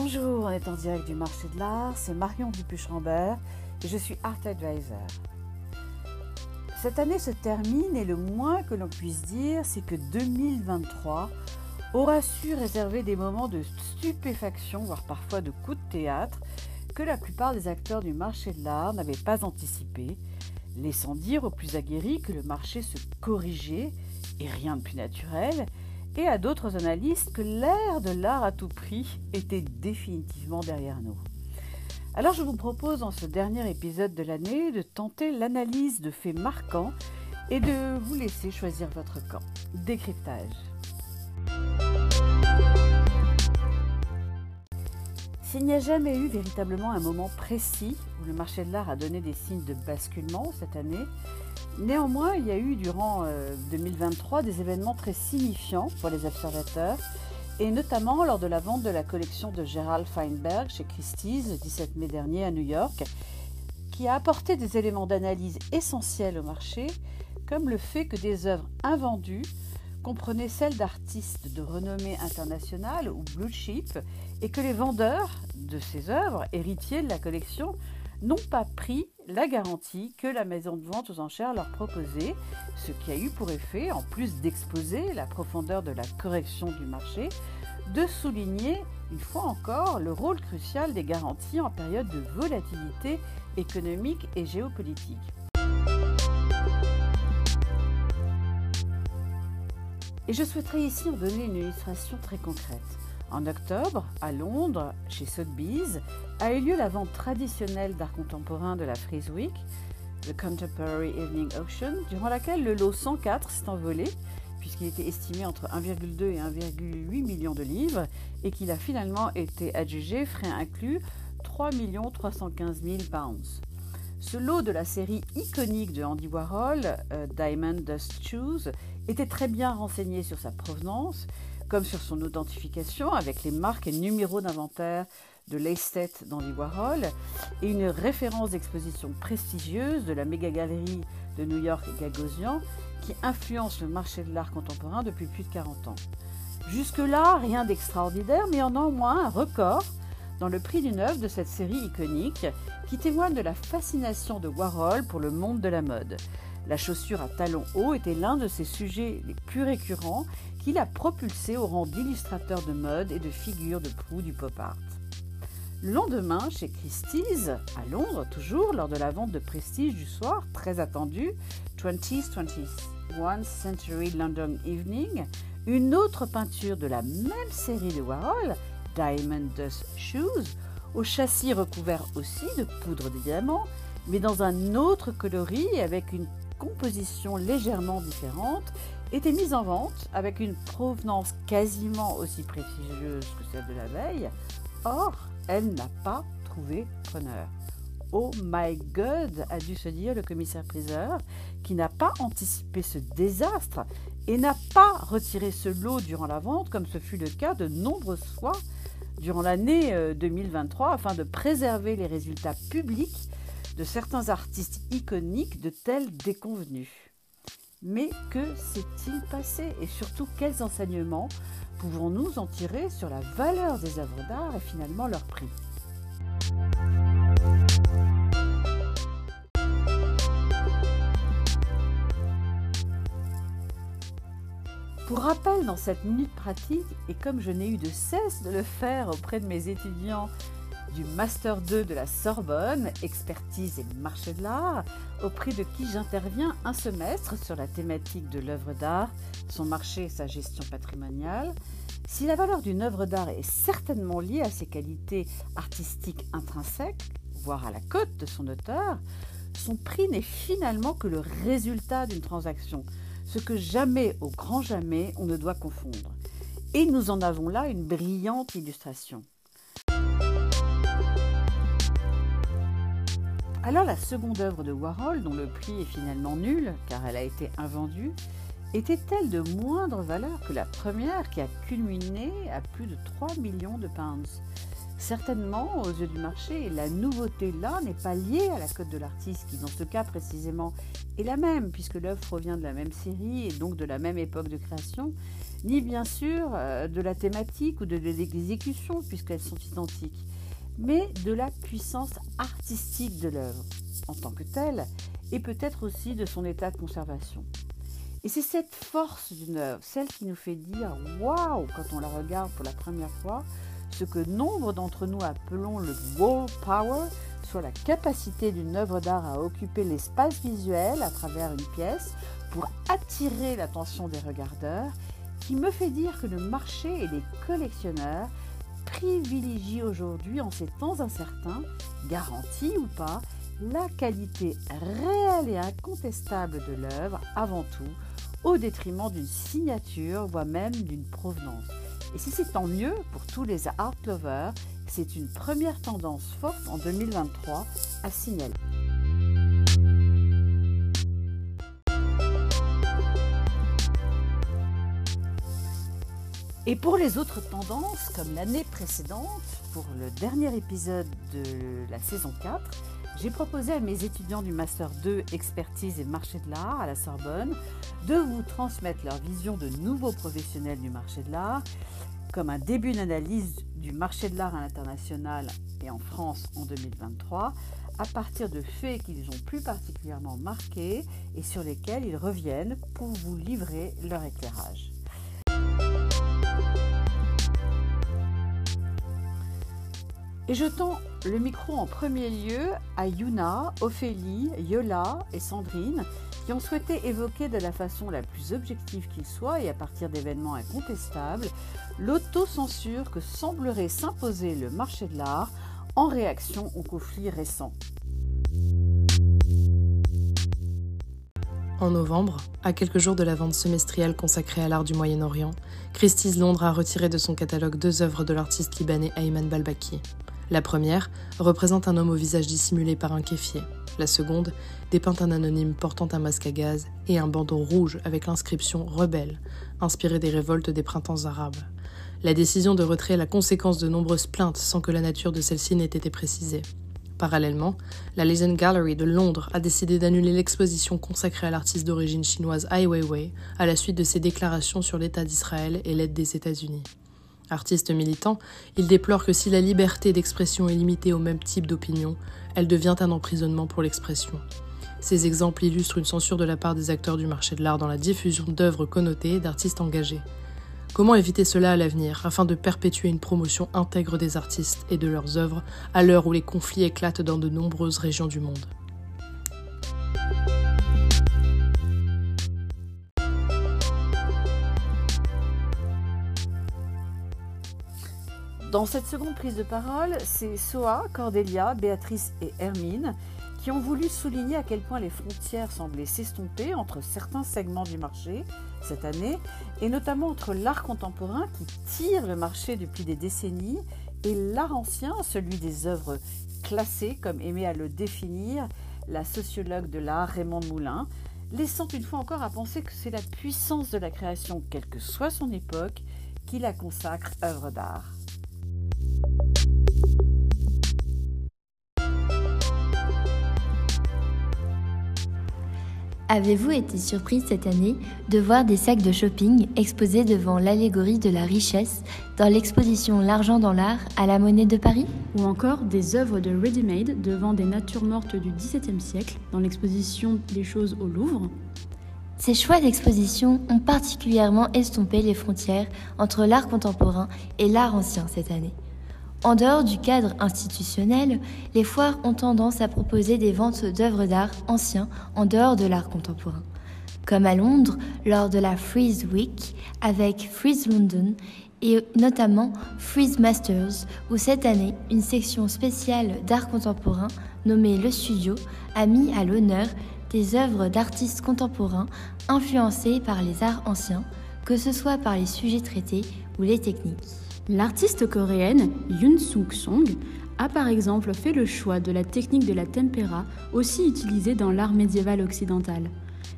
Bonjour, on est en direct du marché de l'art, c'est Marion Dupuche-Rambert et je suis Art Advisor. Cette année se termine et le moins que l'on puisse dire, c'est que 2023 aura su réserver des moments de stupéfaction, voire parfois de coups de théâtre, que la plupart des acteurs du marché de l'art n'avaient pas anticipé, laissant dire aux plus aguerris que le marché se corrigeait, et rien de plus naturel, et à d'autres analystes que l'ère de l'art à tout prix était définitivement derrière nous. Alors je vous propose dans ce dernier épisode de l'année de tenter l'analyse de faits marquants et de vous laisser choisir votre camp. Décryptage. S'il n'y a jamais eu véritablement un moment précis où le marché de l'art a donné des signes de basculement cette année, néanmoins il y a eu durant 2023 euh, des événements très signifiants pour les observateurs, et notamment lors de la vente de la collection de Gerald Feinberg chez Christie's le 17 mai dernier à New York, qui a apporté des éléments d'analyse essentiels au marché, comme le fait que des œuvres invendues comprenaient celles d'artistes de renommée internationale ou blue chip et que les vendeurs de ces œuvres, héritiers de la collection, n'ont pas pris la garantie que la maison de vente aux enchères leur proposait, ce qui a eu pour effet, en plus d'exposer la profondeur de la correction du marché, de souligner une fois encore le rôle crucial des garanties en période de volatilité économique et géopolitique. Et je souhaiterais ici en donner une illustration très concrète. En octobre, à Londres, chez Sotheby's, a eu lieu la vente traditionnelle d'art contemporain de la Frieze Week, The Contemporary Evening Auction, durant laquelle le lot 104 s'est envolé, puisqu'il était estimé entre 1,2 et 1,8 millions de livres, et qu'il a finalement été adjugé, frais inclus, 3 315 000 pounds. Ce lot de la série iconique de Andy Warhol, euh, Diamond Dust Shoes, était très bien renseigné sur sa provenance comme sur son authentification avec les marques et numéros d'inventaire de l'esthète d'Andy Warhol et une référence d'exposition prestigieuse de la méga galerie de New York Gagosian qui influence le marché de l'art contemporain depuis plus de 40 ans. Jusque-là, rien d'extraordinaire, mais en moins un record dans le prix d'une œuvre de cette série iconique qui témoigne de la fascination de Warhol pour le monde de la mode. La chaussure à talons hauts était l'un de ses sujets les plus récurrents qu'il a propulsé au rang d'illustrateur de mode et de figure de proue du pop art. Le lendemain, chez Christie's, à Londres toujours, lors de la vente de prestige du soir, très attendue, 20th 21st Century London Evening, une autre peinture de la même série de Warhol, Diamond Dust Shoes, au châssis recouvert aussi de poudre de diamants, mais dans un autre coloris avec une composition légèrement différente, était mise en vente avec une provenance quasiment aussi prestigieuse que celle de la veille. Or, elle n'a pas trouvé preneur. Oh my God, a dû se dire le commissaire-priseur, qui n'a pas anticipé ce désastre et n'a pas retiré ce lot durant la vente, comme ce fut le cas de nombreuses fois durant l'année 2023, euh, afin de préserver les résultats publics de certains artistes iconiques de tels déconvenus. Mais que s'est-il passé et surtout quels enseignements pouvons-nous en tirer sur la valeur des œuvres d'art et finalement leur prix? Pour rappel, dans cette minute pratique, et comme je n'ai eu de cesse de le faire auprès de mes étudiants du Master 2 de la Sorbonne, expertise et marché de l'art, auprès de qui j'interviens un semestre sur la thématique de l'œuvre d'art, son marché et sa gestion patrimoniale. Si la valeur d'une œuvre d'art est certainement liée à ses qualités artistiques intrinsèques, voire à la cote de son auteur, son prix n'est finalement que le résultat d'une transaction, ce que jamais, au grand jamais, on ne doit confondre. Et nous en avons là une brillante illustration. Alors la seconde œuvre de Warhol, dont le prix est finalement nul, car elle a été invendue, était-elle de moindre valeur que la première qui a culminé à plus de 3 millions de pounds? Certainement, aux yeux du marché, la nouveauté là n'est pas liée à la cote de l'artiste, qui dans ce cas précisément est la même, puisque l'œuvre provient de la même série et donc de la même époque de création, ni bien sûr euh, de la thématique ou de l'exécution, puisqu'elles sont identiques, mais de la puissance artistique de l'œuvre en tant que telle, et peut-être aussi de son état de conservation. Et c'est cette force d'une œuvre, celle qui nous fait dire waouh quand on la regarde pour la première fois, ce que nombre d'entre nous appelons le wall power, soit la capacité d'une œuvre d'art à occuper l'espace visuel à travers une pièce pour attirer l'attention des regardeurs, qui me fait dire que le marché et les collectionneurs privilégient aujourd'hui, en ces temps incertains, garantis ou pas, la qualité réelle et incontestable de l'œuvre avant tout, au détriment d'une signature, voire même d'une provenance. Et si c'est tant mieux pour tous les art lovers, c'est une première tendance forte en 2023 à signaler. Et pour les autres tendances, comme l'année précédente, pour le dernier épisode de la saison 4, j'ai proposé à mes étudiants du Master 2 Expertise et Marché de l'Art à la Sorbonne de vous transmettre leur vision de nouveaux professionnels du marché de l'art comme un début d'analyse du marché de l'art à l'international et en France en 2023 à partir de faits qu'ils ont plus particulièrement marqués et sur lesquels ils reviennent pour vous livrer leur éclairage. Et je tends le micro en premier lieu à Yuna, Ophélie, Yola et Sandrine qui ont souhaité évoquer de la façon la plus objective qu'il soit et à partir d'événements incontestables l'autocensure que semblerait s'imposer le marché de l'art en réaction aux conflits récents. En novembre, à quelques jours de la vente semestrielle consacrée à l'art du Moyen-Orient, Christie's Londres a retiré de son catalogue deux œuvres de l'artiste libanais Ayman Balbaki. La première représente un homme au visage dissimulé par un kéfier. La seconde dépeint un anonyme portant un masque à gaz et un bandeau rouge avec l'inscription Rebelle, inspiré des révoltes des printemps arabes. La décision de retrait est la conséquence de nombreuses plaintes sans que la nature de celle-ci n'ait été précisée. Parallèlement, la Legend Gallery de Londres a décidé d'annuler l'exposition consacrée à l'artiste d'origine chinoise Ai Weiwei à la suite de ses déclarations sur l'État d'Israël et l'aide des États-Unis. Artiste militant, il déplore que si la liberté d'expression est limitée au même type d'opinion, elle devient un emprisonnement pour l'expression. Ces exemples illustrent une censure de la part des acteurs du marché de l'art dans la diffusion d'œuvres connotées d'artistes engagés. Comment éviter cela à l'avenir afin de perpétuer une promotion intègre des artistes et de leurs œuvres à l'heure où les conflits éclatent dans de nombreuses régions du monde? Dans cette seconde prise de parole, c'est Soa, Cordelia, Béatrice et Hermine qui ont voulu souligner à quel point les frontières semblaient s'estomper entre certains segments du marché cette année, et notamment entre l'art contemporain qui tire le marché depuis des décennies et l'art ancien, celui des œuvres classées, comme aimait à le définir la sociologue de l'art Raymond Moulin, laissant une fois encore à penser que c'est la puissance de la création, quelle que soit son époque, qui la consacre œuvre d'art. Avez-vous été surprise cette année de voir des sacs de shopping exposés devant l'allégorie de la richesse dans l'exposition L'argent dans l'art à la Monnaie de Paris? Ou encore des œuvres de ready-made devant des natures mortes du XVIIe siècle dans l'exposition des choses au Louvre? Ces choix d'exposition ont particulièrement estompé les frontières entre l'art contemporain et l'art ancien cette année. En dehors du cadre institutionnel, les foires ont tendance à proposer des ventes d'œuvres d'art anciens en dehors de l'art contemporain. Comme à Londres, lors de la Freeze Week, avec Freeze London et notamment Freeze Masters, où cette année, une section spéciale d'art contemporain nommée Le Studio a mis à l'honneur des œuvres d'artistes contemporains influencées par les arts anciens, que ce soit par les sujets traités ou les techniques. L'artiste coréenne Yoon Suk Song a par exemple fait le choix de la technique de la tempera, aussi utilisée dans l'art médiéval occidental.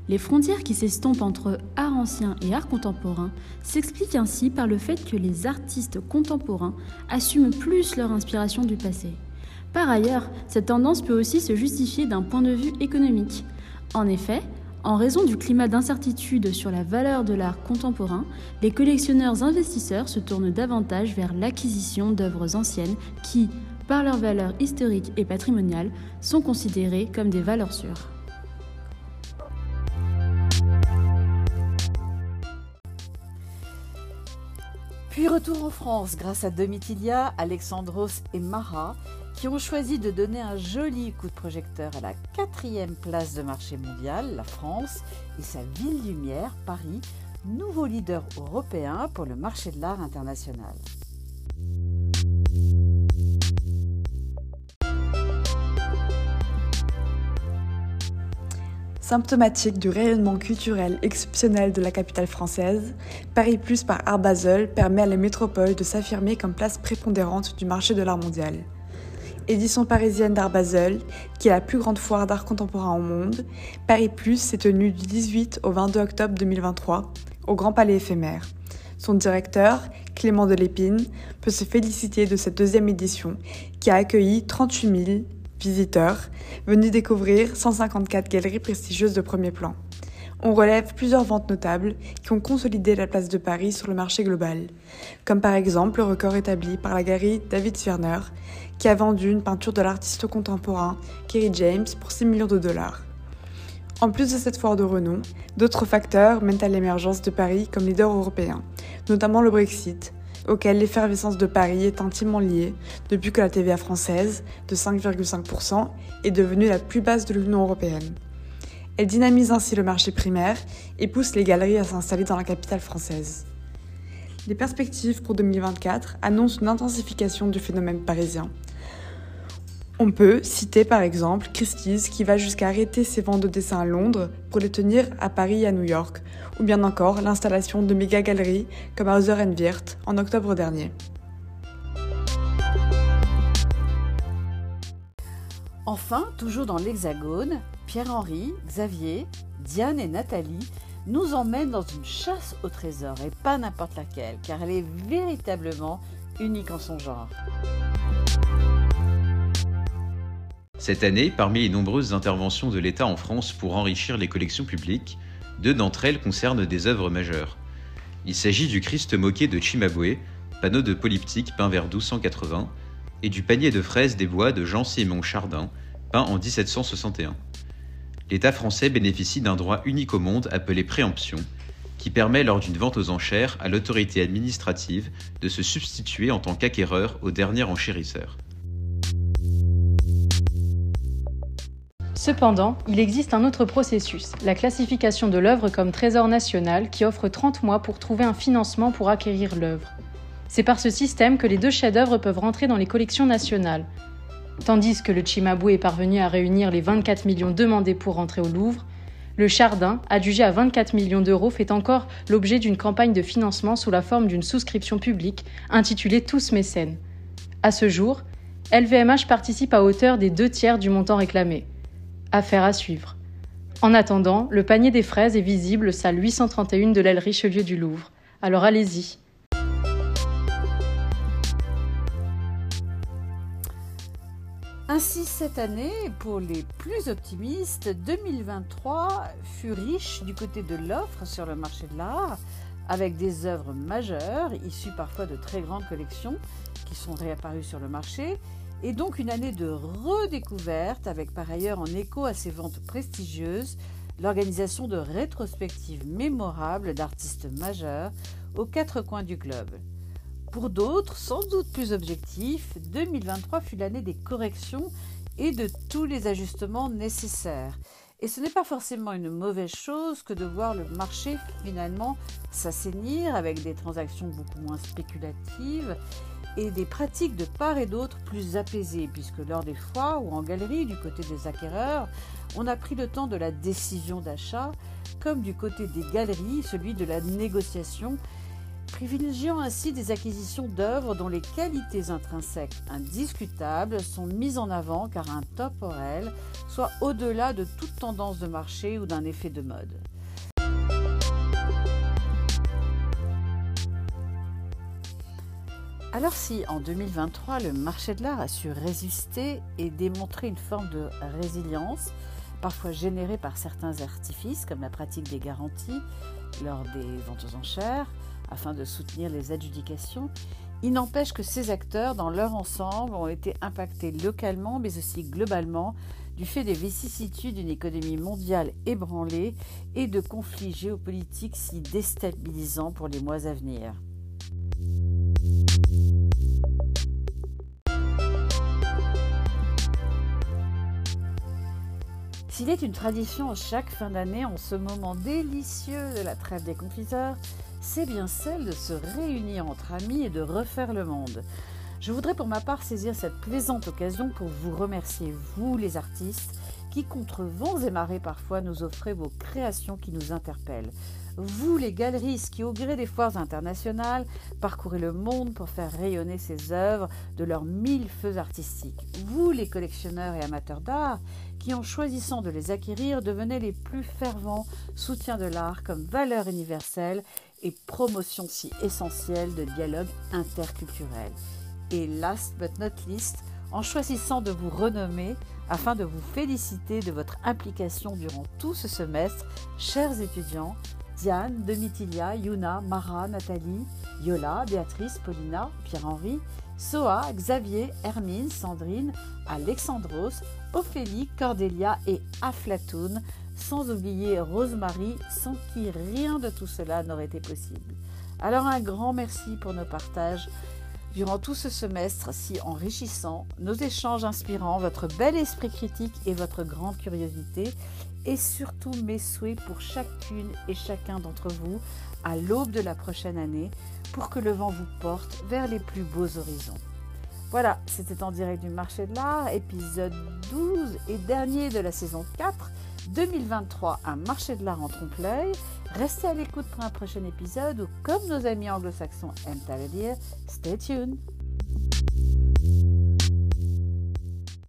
Les frontières qui s'estompent entre art ancien et art contemporain s'expliquent ainsi par le fait que les artistes contemporains assument plus leur inspiration du passé. Par ailleurs, cette tendance peut aussi se justifier d'un point de vue économique. En effet, en raison du climat d'incertitude sur la valeur de l'art contemporain, les collectionneurs investisseurs se tournent davantage vers l'acquisition d'œuvres anciennes qui, par leur valeur historique et patrimoniale, sont considérées comme des valeurs sûres. Puis retour en France grâce à Domitilia, Alexandros et Marat, qui ont choisi de donner un joli coup de projecteur à la quatrième place de marché mondial, la France, et sa ville lumière, Paris, nouveau leader européen pour le marché de l'art international. Symptomatique du rayonnement culturel exceptionnel de la capitale française, Paris Plus par Art Basel permet à la métropole de s'affirmer comme place prépondérante du marché de l'art mondial. Édition parisienne d'Art Basel, qui est la plus grande foire d'art contemporain au monde, Paris Plus s'est tenu du 18 au 22 octobre 2023 au Grand Palais éphémère. Son directeur, Clément Delépine, peut se féliciter de cette deuxième édition qui a accueilli 38 000 visiteurs venus découvrir 154 galeries prestigieuses de premier plan. On relève plusieurs ventes notables qui ont consolidé la place de Paris sur le marché global, comme par exemple le record établi par la galerie David Zwirner, qui a vendu une peinture de l'artiste contemporain Kerry James pour 6 millions de dollars. En plus de cette foire de renom, d'autres facteurs mènent à l'émergence de Paris comme leader européen, notamment le Brexit, auquel l'effervescence de Paris est intimement liée depuis que la TVA française, de 5,5%, est devenue la plus basse de l'Union européenne. Elle dynamise ainsi le marché primaire et pousse les galeries à s'installer dans la capitale française. Les perspectives pour 2024 annoncent une intensification du phénomène parisien. On peut citer par exemple Christie's qui va jusqu'à arrêter ses ventes de dessins à Londres pour les tenir à Paris et à New York, ou bien encore l'installation de méga galeries comme Hauser Wirth en octobre dernier. Enfin, toujours dans l'Hexagone, Pierre-Henri, Xavier, Diane et Nathalie nous emmènent dans une chasse au trésor, et pas n'importe laquelle, car elle est véritablement unique en son genre. Cette année, parmi les nombreuses interventions de l'État en France pour enrichir les collections publiques, deux d'entre elles concernent des œuvres majeures. Il s'agit du Christ moqué de Cimabue, panneau de polyptyque peint vers 1280, et du panier de fraises des bois de Jean-Simon Chardin, peint en 1761. L'État français bénéficie d'un droit unique au monde appelé préemption, qui permet lors d'une vente aux enchères à l'autorité administrative de se substituer en tant qu'acquéreur au dernier enchérisseur. Cependant, il existe un autre processus, la classification de l'œuvre comme trésor national qui offre 30 mois pour trouver un financement pour acquérir l'œuvre. C'est par ce système que les deux chefs-d'œuvre peuvent rentrer dans les collections nationales. Tandis que le Chimabou est parvenu à réunir les 24 millions demandés pour rentrer au Louvre, le Chardin, adjugé à 24 millions d'euros, fait encore l'objet d'une campagne de financement sous la forme d'une souscription publique intitulée Tous mécènes. À ce jour, LVMH participe à hauteur des deux tiers du montant réclamé. Affaire à suivre. En attendant, le panier des fraises est visible salle 831 de l'aile Richelieu du Louvre. Alors allez-y. Ainsi, cette année, pour les plus optimistes, 2023 fut riche du côté de l'offre sur le marché de l'art, avec des œuvres majeures, issues parfois de très grandes collections, qui sont réapparues sur le marché, et donc une année de redécouverte avec par ailleurs en écho à ces ventes prestigieuses l'organisation de rétrospectives mémorables d'artistes majeurs aux quatre coins du globe. Pour d'autres, sans doute plus objectifs, 2023 fut l'année des corrections et de tous les ajustements nécessaires. Et ce n'est pas forcément une mauvaise chose que de voir le marché finalement s'assainir avec des transactions beaucoup moins spéculatives et des pratiques de part et d'autre plus apaisées, puisque lors des foires ou en galerie du côté des acquéreurs, on a pris le temps de la décision d'achat, comme du côté des galeries, celui de la négociation, privilégiant ainsi des acquisitions d'œuvres dont les qualités intrinsèques indiscutables sont mises en avant car intemporelles, soit au-delà de toute tendance de marché ou d'un effet de mode. Alors si en 2023 le marché de l'art a su résister et démontrer une forme de résilience, parfois générée par certains artifices comme la pratique des garanties lors des ventes aux enchères, afin de soutenir les adjudications, il n'empêche que ces acteurs, dans leur ensemble, ont été impactés localement, mais aussi globalement, du fait des vicissitudes d'une économie mondiale ébranlée et de conflits géopolitiques si déstabilisants pour les mois à venir. S'il est une tradition chaque fin d'année, en ce moment délicieux de la trêve des confiseurs, c'est bien celle de se réunir entre amis et de refaire le monde. Je voudrais pour ma part saisir cette plaisante occasion pour vous remercier, vous les artistes, qui contre vents et marées parfois nous offrez vos créations qui nous interpellent. Vous les galeristes qui au gré des foires internationales parcourez le monde pour faire rayonner ces œuvres de leurs mille feux artistiques. Vous les collectionneurs et amateurs d'art qui en choisissant de les acquérir devenaient les plus fervents soutiens de l'art comme valeur universelle et promotion si essentielle de dialogue interculturel. Et last but not least, en choisissant de vous renommer afin de vous féliciter de votre implication durant tout ce semestre, chers étudiants, Diane, Demitilia, Yuna, Mara, Nathalie, Yola, Béatrice, Paulina, Pierre-Henri, Soa, Xavier, Hermine, Sandrine, Alexandros, Ophélie, Cordélia et Aflatoun, sans oublier Rosemary, sans qui rien de tout cela n'aurait été possible. Alors un grand merci pour nos partages durant tout ce semestre si enrichissant, nos échanges inspirants, votre bel esprit critique et votre grande curiosité, et surtout mes souhaits pour chacune et chacun d'entre vous à l'aube de la prochaine année pour que le vent vous porte vers les plus beaux horizons. Voilà, c'était en direct du marché de l'art, épisode 12 et dernier de la saison 4. 2023, un marché de l'art en trompe-l'œil. Restez à l'écoute pour un prochain épisode ou, comme nos amis anglo-saxons aiment à le dire, stay tuned.